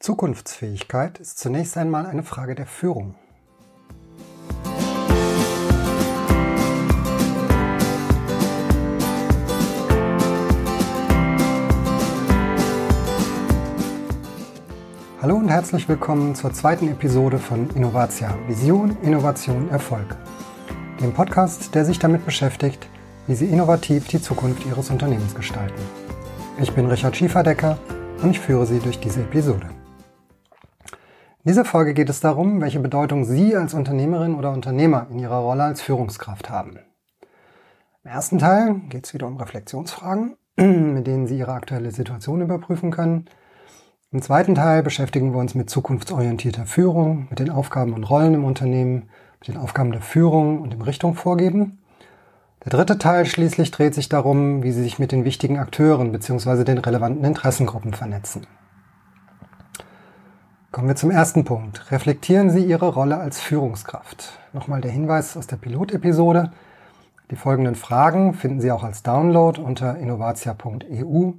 Zukunftsfähigkeit ist zunächst einmal eine Frage der Führung. Hallo und herzlich willkommen zur zweiten Episode von Innovatia Vision, Innovation, Erfolg. Dem Podcast, der sich damit beschäftigt, wie Sie innovativ die Zukunft Ihres Unternehmens gestalten. Ich bin Richard Schieferdecker und ich führe Sie durch diese Episode. In dieser Folge geht es darum, welche Bedeutung Sie als Unternehmerin oder Unternehmer in Ihrer Rolle als Führungskraft haben. Im ersten Teil geht es wieder um Reflexionsfragen, mit denen Sie Ihre aktuelle Situation überprüfen können. Im zweiten Teil beschäftigen wir uns mit zukunftsorientierter Führung, mit den Aufgaben und Rollen im Unternehmen, mit den Aufgaben der Führung und dem Richtung vorgeben. Der dritte Teil schließlich dreht sich darum, wie Sie sich mit den wichtigen Akteuren bzw. den relevanten Interessengruppen vernetzen. Kommen wir zum ersten Punkt. Reflektieren Sie Ihre Rolle als Führungskraft. Nochmal der Hinweis aus der Pilotepisode. Die folgenden Fragen finden Sie auch als Download unter innovatia.eu.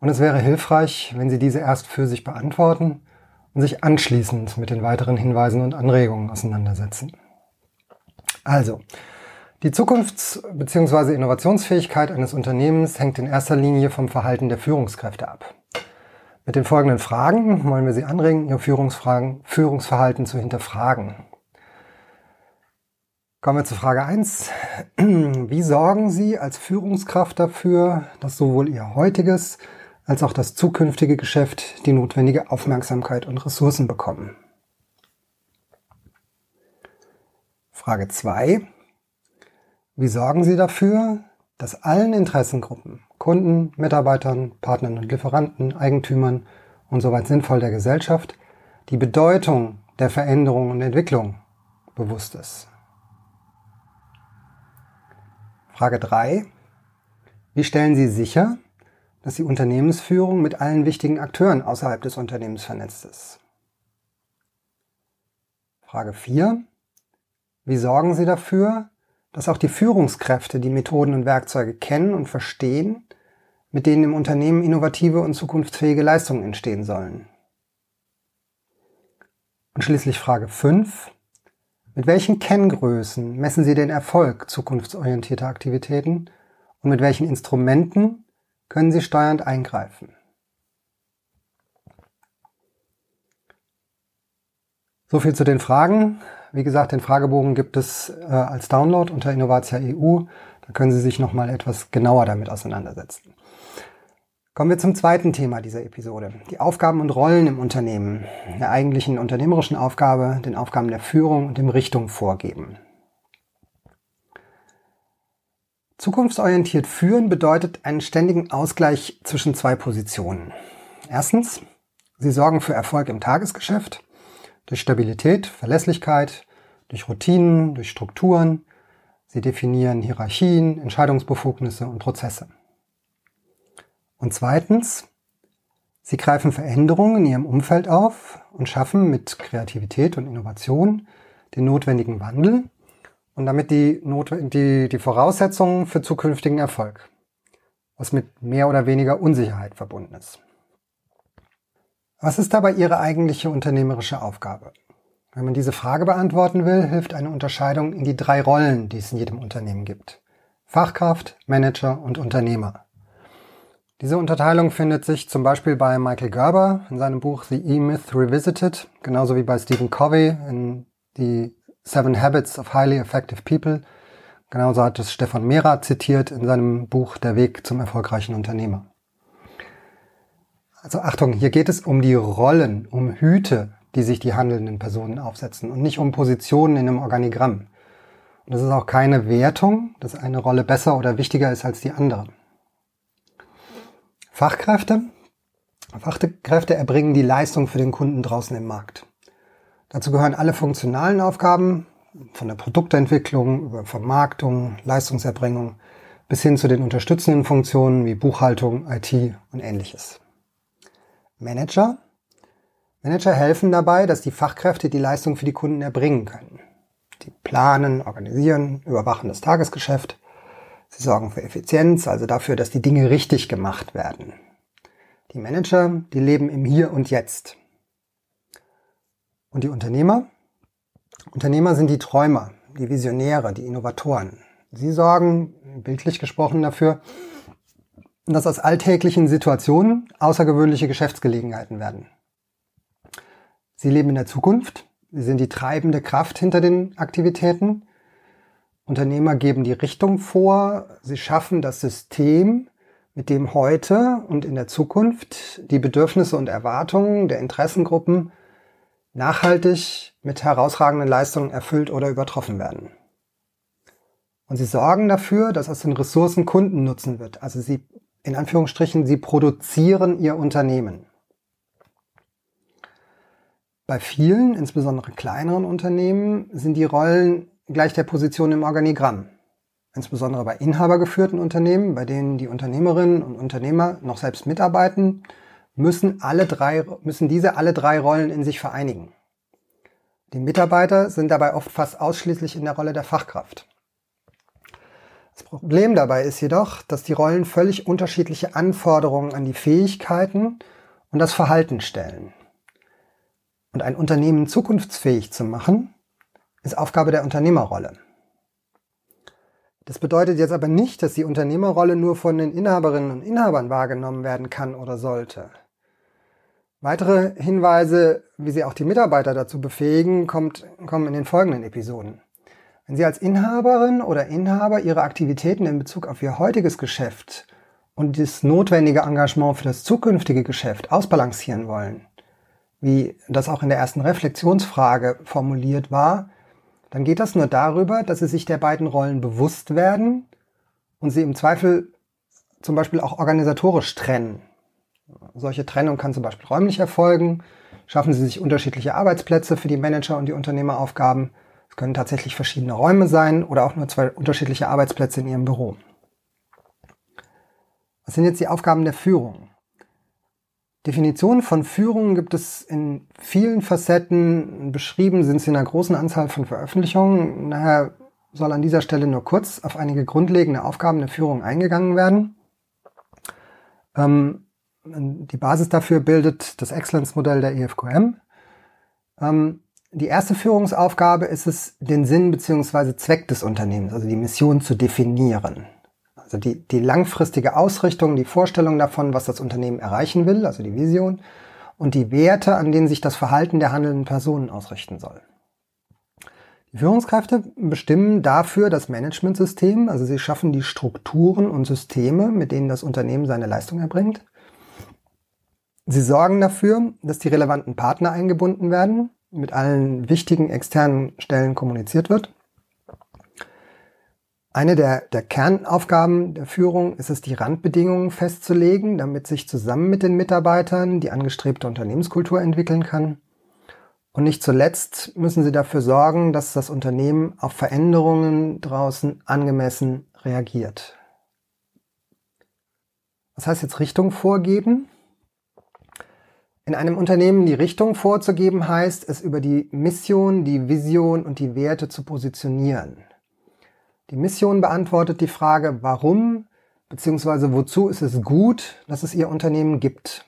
Und es wäre hilfreich, wenn Sie diese erst für sich beantworten und sich anschließend mit den weiteren Hinweisen und Anregungen auseinandersetzen. Also, die Zukunfts- bzw. Innovationsfähigkeit eines Unternehmens hängt in erster Linie vom Verhalten der Führungskräfte ab. Mit den folgenden Fragen wollen wir Sie anregen, Ihr Führungsfragen, Führungsverhalten zu hinterfragen. Kommen wir zu Frage 1. Wie sorgen Sie als Führungskraft dafür, dass sowohl Ihr heutiges als auch das zukünftige Geschäft die notwendige Aufmerksamkeit und Ressourcen bekommen? Frage 2. Wie sorgen Sie dafür, dass allen Interessengruppen, Kunden, Mitarbeitern, Partnern und Lieferanten, Eigentümern und soweit sinnvoll der Gesellschaft die Bedeutung der Veränderung und Entwicklung bewusst ist. Frage 3. Wie stellen Sie sicher, dass die Unternehmensführung mit allen wichtigen Akteuren außerhalb des Unternehmens vernetzt ist? Frage 4. Wie sorgen Sie dafür, dass auch die Führungskräfte die Methoden und Werkzeuge kennen und verstehen, mit denen im Unternehmen innovative und zukunftsfähige Leistungen entstehen sollen. Und schließlich Frage 5. Mit welchen Kenngrößen messen Sie den Erfolg zukunftsorientierter Aktivitäten und mit welchen Instrumenten können Sie steuernd eingreifen? So viel zu den Fragen. Wie gesagt, den Fragebogen gibt es äh, als Download unter Innovatia EU. Da können Sie sich nochmal etwas genauer damit auseinandersetzen. Kommen wir zum zweiten Thema dieser Episode. Die Aufgaben und Rollen im Unternehmen. Der eigentlichen unternehmerischen Aufgabe, den Aufgaben der Führung und dem Richtung vorgeben. Zukunftsorientiert führen bedeutet einen ständigen Ausgleich zwischen zwei Positionen. Erstens, Sie sorgen für Erfolg im Tagesgeschäft durch Stabilität, Verlässlichkeit, durch Routinen, durch Strukturen. Sie definieren Hierarchien, Entscheidungsbefugnisse und Prozesse. Und zweitens, sie greifen Veränderungen in ihrem Umfeld auf und schaffen mit Kreativität und Innovation den notwendigen Wandel und damit die, Not die, die Voraussetzungen für zukünftigen Erfolg, was mit mehr oder weniger Unsicherheit verbunden ist. Was ist dabei Ihre eigentliche unternehmerische Aufgabe? Wenn man diese Frage beantworten will, hilft eine Unterscheidung in die drei Rollen, die es in jedem Unternehmen gibt. Fachkraft, Manager und Unternehmer. Diese Unterteilung findet sich zum Beispiel bei Michael Gerber in seinem Buch The E-Myth Revisited, genauso wie bei Stephen Covey in die Seven Habits of Highly Effective People. Genauso hat es Stefan Mehrer zitiert in seinem Buch Der Weg zum erfolgreichen Unternehmer. Also Achtung, hier geht es um die Rollen, um Hüte, die sich die handelnden Personen aufsetzen und nicht um Positionen in einem Organigramm. Und das ist auch keine Wertung, dass eine Rolle besser oder wichtiger ist als die andere. Fachkräfte. Fachkräfte erbringen die Leistung für den Kunden draußen im Markt. Dazu gehören alle funktionalen Aufgaben, von der Produktentwicklung über Vermarktung, Leistungserbringung bis hin zu den unterstützenden Funktionen wie Buchhaltung, IT und ähnliches. Manager. Manager helfen dabei, dass die Fachkräfte die Leistung für die Kunden erbringen können. Die planen, organisieren, überwachen das Tagesgeschäft. Sie sorgen für Effizienz, also dafür, dass die Dinge richtig gemacht werden. Die Manager, die leben im Hier und Jetzt. Und die Unternehmer? Unternehmer sind die Träumer, die Visionäre, die Innovatoren. Sie sorgen, bildlich gesprochen, dafür, dass aus alltäglichen Situationen außergewöhnliche Geschäftsgelegenheiten werden. Sie leben in der Zukunft, sie sind die treibende Kraft hinter den Aktivitäten. Unternehmer geben die Richtung vor, sie schaffen das System, mit dem heute und in der Zukunft die Bedürfnisse und Erwartungen der Interessengruppen nachhaltig mit herausragenden Leistungen erfüllt oder übertroffen werden. Und sie sorgen dafür, dass aus den Ressourcen Kunden nutzen wird. Also sie, in Anführungsstrichen, sie produzieren ihr Unternehmen. Bei vielen, insbesondere kleineren Unternehmen, sind die Rollen gleich der Position im Organigramm. Insbesondere bei inhabergeführten Unternehmen, bei denen die Unternehmerinnen und Unternehmer noch selbst mitarbeiten, müssen, alle drei, müssen diese alle drei Rollen in sich vereinigen. Die Mitarbeiter sind dabei oft fast ausschließlich in der Rolle der Fachkraft. Das Problem dabei ist jedoch, dass die Rollen völlig unterschiedliche Anforderungen an die Fähigkeiten und das Verhalten stellen. Und ein Unternehmen zukunftsfähig zu machen, ist Aufgabe der Unternehmerrolle. Das bedeutet jetzt aber nicht, dass die Unternehmerrolle nur von den Inhaberinnen und Inhabern wahrgenommen werden kann oder sollte. Weitere Hinweise, wie Sie auch die Mitarbeiter dazu befähigen, kommt, kommen in den folgenden Episoden. Wenn Sie als Inhaberin oder Inhaber Ihre Aktivitäten in Bezug auf Ihr heutiges Geschäft und das notwendige Engagement für das zukünftige Geschäft ausbalancieren wollen, wie das auch in der ersten Reflexionsfrage formuliert war, dann geht das nur darüber, dass Sie sich der beiden Rollen bewusst werden und sie im Zweifel zum Beispiel auch organisatorisch trennen. Solche Trennung kann zum Beispiel räumlich erfolgen. Schaffen Sie sich unterschiedliche Arbeitsplätze für die Manager und die Unternehmeraufgaben. Es können tatsächlich verschiedene Räume sein oder auch nur zwei unterschiedliche Arbeitsplätze in Ihrem Büro. Was sind jetzt die Aufgaben der Führung? Definitionen von Führung gibt es in vielen Facetten. Beschrieben sind sie in einer großen Anzahl von Veröffentlichungen. Daher soll an dieser Stelle nur kurz auf einige grundlegende Aufgaben der Führung eingegangen werden. Ähm, die Basis dafür bildet das Excellence-Modell der EFQM. Ähm, die erste Führungsaufgabe ist es, den Sinn bzw. Zweck des Unternehmens, also die Mission zu definieren. Also die, die langfristige Ausrichtung, die Vorstellung davon, was das Unternehmen erreichen will, also die Vision, und die Werte, an denen sich das Verhalten der handelnden Personen ausrichten soll. Die Führungskräfte bestimmen dafür das Managementsystem, also sie schaffen die Strukturen und Systeme, mit denen das Unternehmen seine Leistung erbringt. Sie sorgen dafür, dass die relevanten Partner eingebunden werden, mit allen wichtigen externen Stellen kommuniziert wird. Eine der, der Kernaufgaben der Führung ist es, die Randbedingungen festzulegen, damit sich zusammen mit den Mitarbeitern die angestrebte Unternehmenskultur entwickeln kann. Und nicht zuletzt müssen sie dafür sorgen, dass das Unternehmen auf Veränderungen draußen angemessen reagiert. Was heißt jetzt Richtung vorgeben? In einem Unternehmen die Richtung vorzugeben heißt, es über die Mission, die Vision und die Werte zu positionieren. Die Mission beantwortet die Frage, warum bzw. wozu ist es gut, dass es Ihr Unternehmen gibt.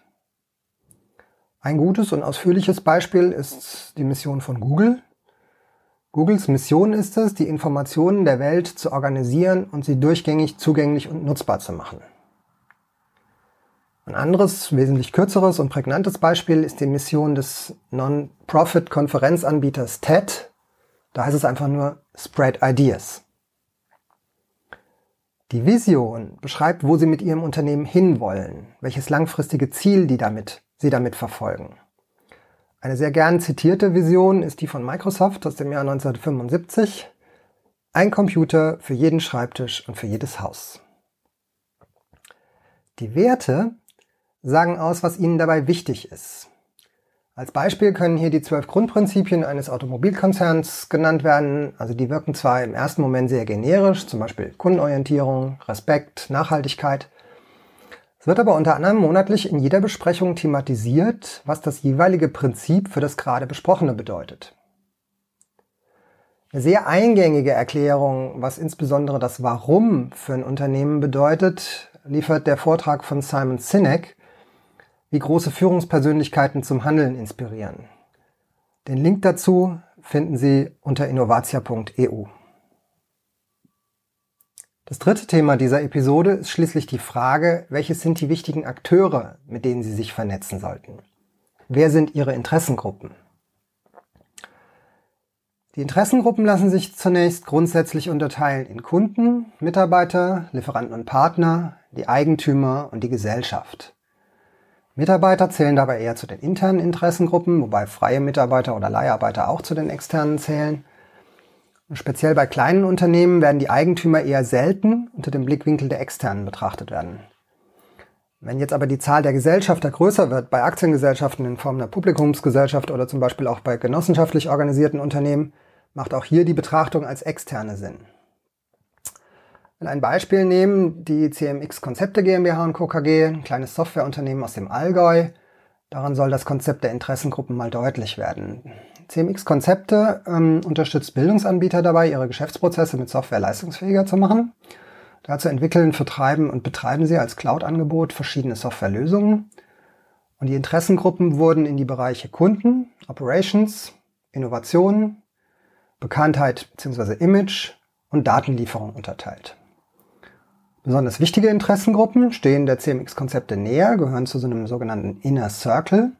Ein gutes und ausführliches Beispiel ist die Mission von Google. Googles Mission ist es, die Informationen der Welt zu organisieren und sie durchgängig zugänglich und nutzbar zu machen. Ein anderes, wesentlich kürzeres und prägnantes Beispiel ist die Mission des Non-Profit-Konferenzanbieters TED. Da heißt es einfach nur Spread Ideas. Die Vision beschreibt, wo Sie mit Ihrem Unternehmen hinwollen, welches langfristige Ziel die damit, Sie damit verfolgen. Eine sehr gern zitierte Vision ist die von Microsoft aus dem Jahr 1975. Ein Computer für jeden Schreibtisch und für jedes Haus. Die Werte sagen aus, was ihnen dabei wichtig ist. Als Beispiel können hier die zwölf Grundprinzipien eines Automobilkonzerns genannt werden. Also die wirken zwar im ersten Moment sehr generisch, zum Beispiel Kundenorientierung, Respekt, Nachhaltigkeit. Es wird aber unter anderem monatlich in jeder Besprechung thematisiert, was das jeweilige Prinzip für das gerade Besprochene bedeutet. Eine sehr eingängige Erklärung, was insbesondere das Warum für ein Unternehmen bedeutet, liefert der Vortrag von Simon Sinek, wie große Führungspersönlichkeiten zum Handeln inspirieren. Den Link dazu finden Sie unter innovatia.eu. Das dritte Thema dieser Episode ist schließlich die Frage, welches sind die wichtigen Akteure, mit denen Sie sich vernetzen sollten? Wer sind Ihre Interessengruppen? Die Interessengruppen lassen sich zunächst grundsätzlich unterteilen in Kunden, Mitarbeiter, Lieferanten und Partner, die Eigentümer und die Gesellschaft. Mitarbeiter zählen dabei eher zu den internen Interessengruppen, wobei freie Mitarbeiter oder Leiharbeiter auch zu den externen zählen. Und speziell bei kleinen Unternehmen werden die Eigentümer eher selten unter dem Blickwinkel der externen betrachtet werden. Wenn jetzt aber die Zahl der Gesellschafter größer wird, bei Aktiengesellschaften in Form einer Publikumsgesellschaft oder zum Beispiel auch bei genossenschaftlich organisierten Unternehmen, macht auch hier die Betrachtung als externe Sinn. Wenn ein Beispiel nehmen, die CMX Konzepte GmbH und Co. KG, ein kleines Softwareunternehmen aus dem Allgäu. Daran soll das Konzept der Interessengruppen mal deutlich werden. CMX Konzepte ähm, unterstützt Bildungsanbieter dabei, ihre Geschäftsprozesse mit Software leistungsfähiger zu machen. Dazu entwickeln, vertreiben und betreiben sie als Cloud-Angebot verschiedene Softwarelösungen. Und die Interessengruppen wurden in die Bereiche Kunden, Operations, Innovation, Bekanntheit bzw. Image und Datenlieferung unterteilt. Besonders wichtige Interessengruppen stehen der CMX-Konzepte näher, gehören zu so einem sogenannten Inner Circle.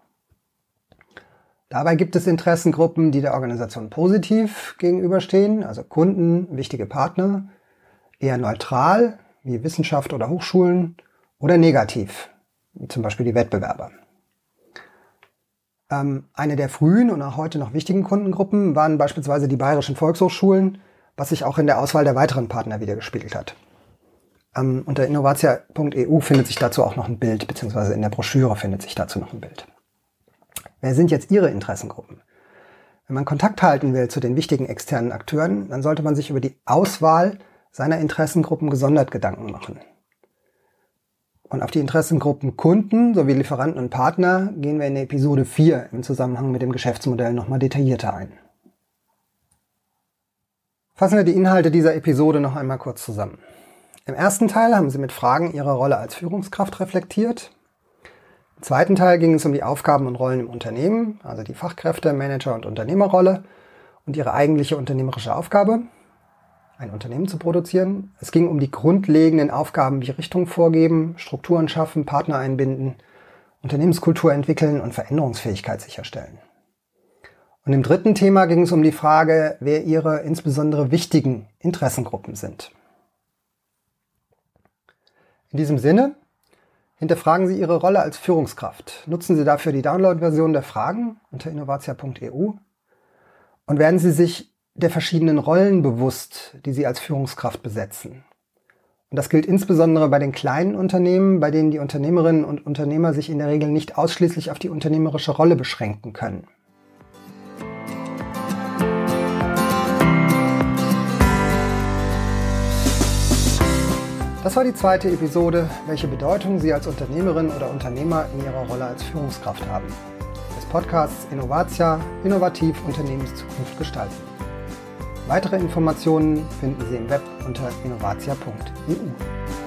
Dabei gibt es Interessengruppen, die der Organisation positiv gegenüberstehen, also Kunden, wichtige Partner, eher neutral, wie Wissenschaft oder Hochschulen, oder negativ, wie zum Beispiel die Wettbewerber. Ähm, eine der frühen und auch heute noch wichtigen Kundengruppen waren beispielsweise die bayerischen Volkshochschulen, was sich auch in der Auswahl der weiteren Partner wiedergespiegelt hat. Ähm, unter innovatia.eu findet sich dazu auch noch ein Bild, beziehungsweise in der Broschüre findet sich dazu noch ein Bild. Wer sind jetzt Ihre Interessengruppen? Wenn man Kontakt halten will zu den wichtigen externen Akteuren, dann sollte man sich über die Auswahl seiner Interessengruppen gesondert Gedanken machen. Und auf die Interessengruppen Kunden sowie Lieferanten und Partner gehen wir in der Episode 4 im Zusammenhang mit dem Geschäftsmodell nochmal detaillierter ein. Fassen wir die Inhalte dieser Episode noch einmal kurz zusammen. Im ersten Teil haben Sie mit Fragen Ihre Rolle als Führungskraft reflektiert. Im zweiten Teil ging es um die Aufgaben und Rollen im Unternehmen, also die Fachkräfte, Manager und Unternehmerrolle und ihre eigentliche unternehmerische Aufgabe, ein Unternehmen zu produzieren. Es ging um die grundlegenden Aufgaben wie Richtung vorgeben, Strukturen schaffen, Partner einbinden, Unternehmenskultur entwickeln und Veränderungsfähigkeit sicherstellen. Und im dritten Thema ging es um die Frage, wer Ihre insbesondere wichtigen Interessengruppen sind. In diesem Sinne, hinterfragen Sie Ihre Rolle als Führungskraft. Nutzen Sie dafür die Download-Version der Fragen unter innovatia.eu und werden Sie sich der verschiedenen Rollen bewusst, die Sie als Führungskraft besetzen. Und das gilt insbesondere bei den kleinen Unternehmen, bei denen die Unternehmerinnen und Unternehmer sich in der Regel nicht ausschließlich auf die unternehmerische Rolle beschränken können. Das war die zweite Episode, welche Bedeutung Sie als Unternehmerin oder Unternehmer in Ihrer Rolle als Führungskraft haben. Des Podcasts Innovatia, innovativ Unternehmenszukunft gestalten. Weitere Informationen finden Sie im Web unter innovatia.eu.